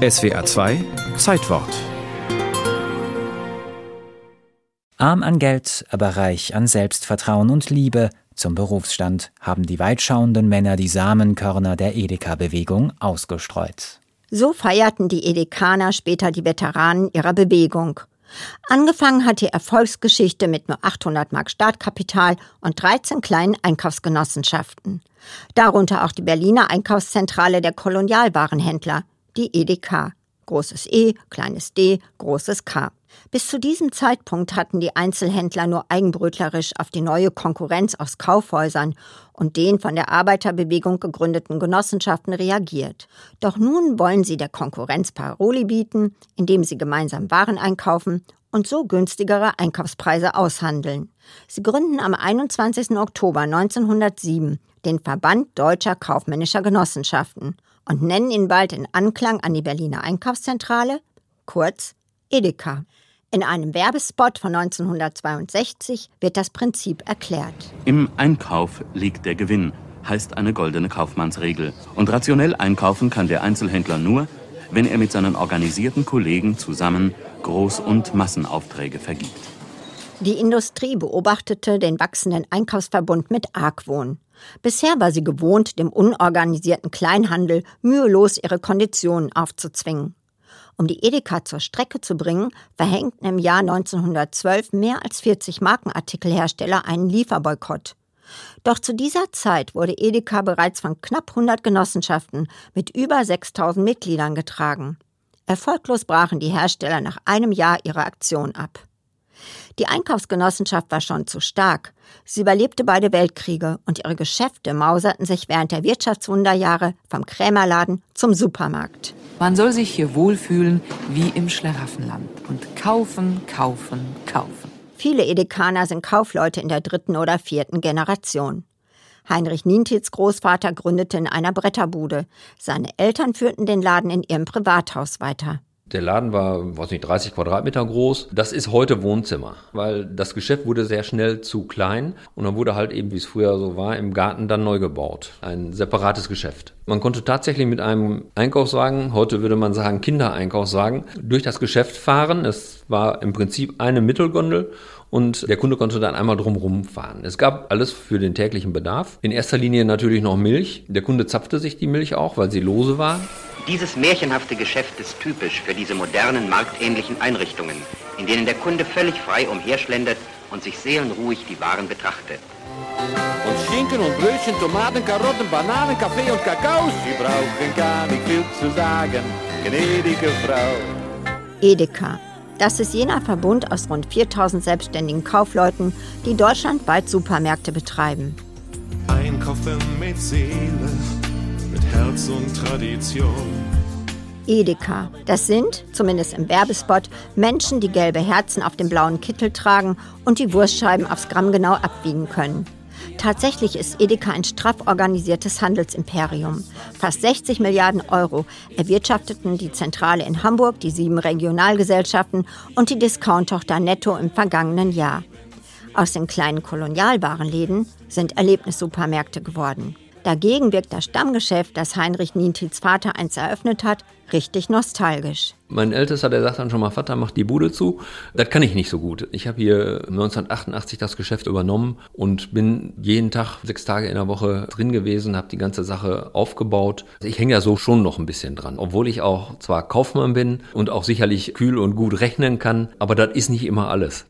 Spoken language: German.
SWA 2 Zeitwort. Arm an Geld, aber reich an Selbstvertrauen und Liebe zum Berufsstand haben die weitschauenden Männer die Samenkörner der Edeka-Bewegung ausgestreut. So feierten die Edekaner später die Veteranen ihrer Bewegung. Angefangen hat die Erfolgsgeschichte mit nur 800 Mark Startkapital und 13 kleinen Einkaufsgenossenschaften. Darunter auch die Berliner Einkaufszentrale der Kolonialwarenhändler, die EDK. Großes E, kleines d, großes K. Bis zu diesem Zeitpunkt hatten die Einzelhändler nur eigenbrötlerisch auf die neue Konkurrenz aus Kaufhäusern und den von der Arbeiterbewegung gegründeten Genossenschaften reagiert. Doch nun wollen sie der Konkurrenz Paroli bieten, indem sie gemeinsam Waren einkaufen und so günstigere Einkaufspreise aushandeln. Sie gründen am 21. Oktober 1907 den Verband Deutscher Kaufmännischer Genossenschaften und nennen ihn bald in Anklang an die Berliner Einkaufszentrale, kurz Edeka. In einem Werbespot von 1962 wird das Prinzip erklärt. Im Einkauf liegt der Gewinn, heißt eine goldene Kaufmannsregel. Und rationell einkaufen kann der Einzelhändler nur, wenn er mit seinen organisierten Kollegen zusammen Groß- und Massenaufträge vergibt. Die Industrie beobachtete den wachsenden Einkaufsverbund mit Argwohn. Bisher war sie gewohnt, dem unorganisierten Kleinhandel mühelos ihre Konditionen aufzuzwingen. Um die Edeka zur Strecke zu bringen, verhängten im Jahr 1912 mehr als 40 Markenartikelhersteller einen Lieferboykott. Doch zu dieser Zeit wurde Edeka bereits von knapp 100 Genossenschaften mit über 6000 Mitgliedern getragen. Erfolglos brachen die Hersteller nach einem Jahr ihre Aktion ab. Die Einkaufsgenossenschaft war schon zu stark. Sie überlebte beide Weltkriege und ihre Geschäfte mauserten sich während der Wirtschaftswunderjahre vom Krämerladen zum Supermarkt. Man soll sich hier wohlfühlen wie im Schlaraffenland und kaufen, kaufen, kaufen. Viele Edekaner sind Kaufleute in der dritten oder vierten Generation. Heinrich Nientits Großvater gründete in einer Bretterbude. Seine Eltern führten den Laden in ihrem Privathaus weiter. Der Laden war, weiß nicht, 30 Quadratmeter groß. Das ist heute Wohnzimmer, weil das Geschäft wurde sehr schnell zu klein und dann wurde halt eben, wie es früher so war, im Garten dann neu gebaut. Ein separates Geschäft. Man konnte tatsächlich mit einem Einkaufswagen, heute würde man sagen Kindereinkaufswagen, durch das Geschäft fahren. Es war im Prinzip eine Mittelgondel und der Kunde konnte dann einmal drumherum fahren. Es gab alles für den täglichen Bedarf. In erster Linie natürlich noch Milch. Der Kunde zapfte sich die Milch auch, weil sie lose war. Dieses märchenhafte Geschäft ist typisch für diese modernen marktähnlichen Einrichtungen, in denen der Kunde völlig frei umherschlendert und sich seelenruhig die Waren betrachtet. Und Schinken und Brötchen, Tomaten, Karotten, Bananen, Kaffee und Kakao. Sie brauchen gar nicht viel zu sagen, gnädige Frau. Edeka. Das ist jener Verbund aus rund 4000 selbstständigen Kaufleuten, die deutschlandweit Supermärkte betreiben. Einkaufen mit Seele Herz und Tradition. Edeka. Das sind, zumindest im Werbespot, Menschen, die gelbe Herzen auf dem blauen Kittel tragen und die Wurstscheiben aufs Gramm genau abwiegen können. Tatsächlich ist Edeka ein straff organisiertes Handelsimperium. Fast 60 Milliarden Euro erwirtschafteten die Zentrale in Hamburg, die sieben Regionalgesellschaften und die Discount-Tochter Netto im vergangenen Jahr. Aus den kleinen Kolonialwarenläden sind Erlebnissupermärkte geworden. Dagegen wirkt das Stammgeschäft, das Heinrich Nientils Vater einst eröffnet hat, richtig nostalgisch. Mein Ältester, der sagt dann schon mal, Vater, mach die Bude zu. Das kann ich nicht so gut. Ich habe hier 1988 das Geschäft übernommen und bin jeden Tag sechs Tage in der Woche drin gewesen, habe die ganze Sache aufgebaut. Ich hänge ja so schon noch ein bisschen dran, obwohl ich auch zwar Kaufmann bin und auch sicherlich kühl und gut rechnen kann, aber das ist nicht immer alles.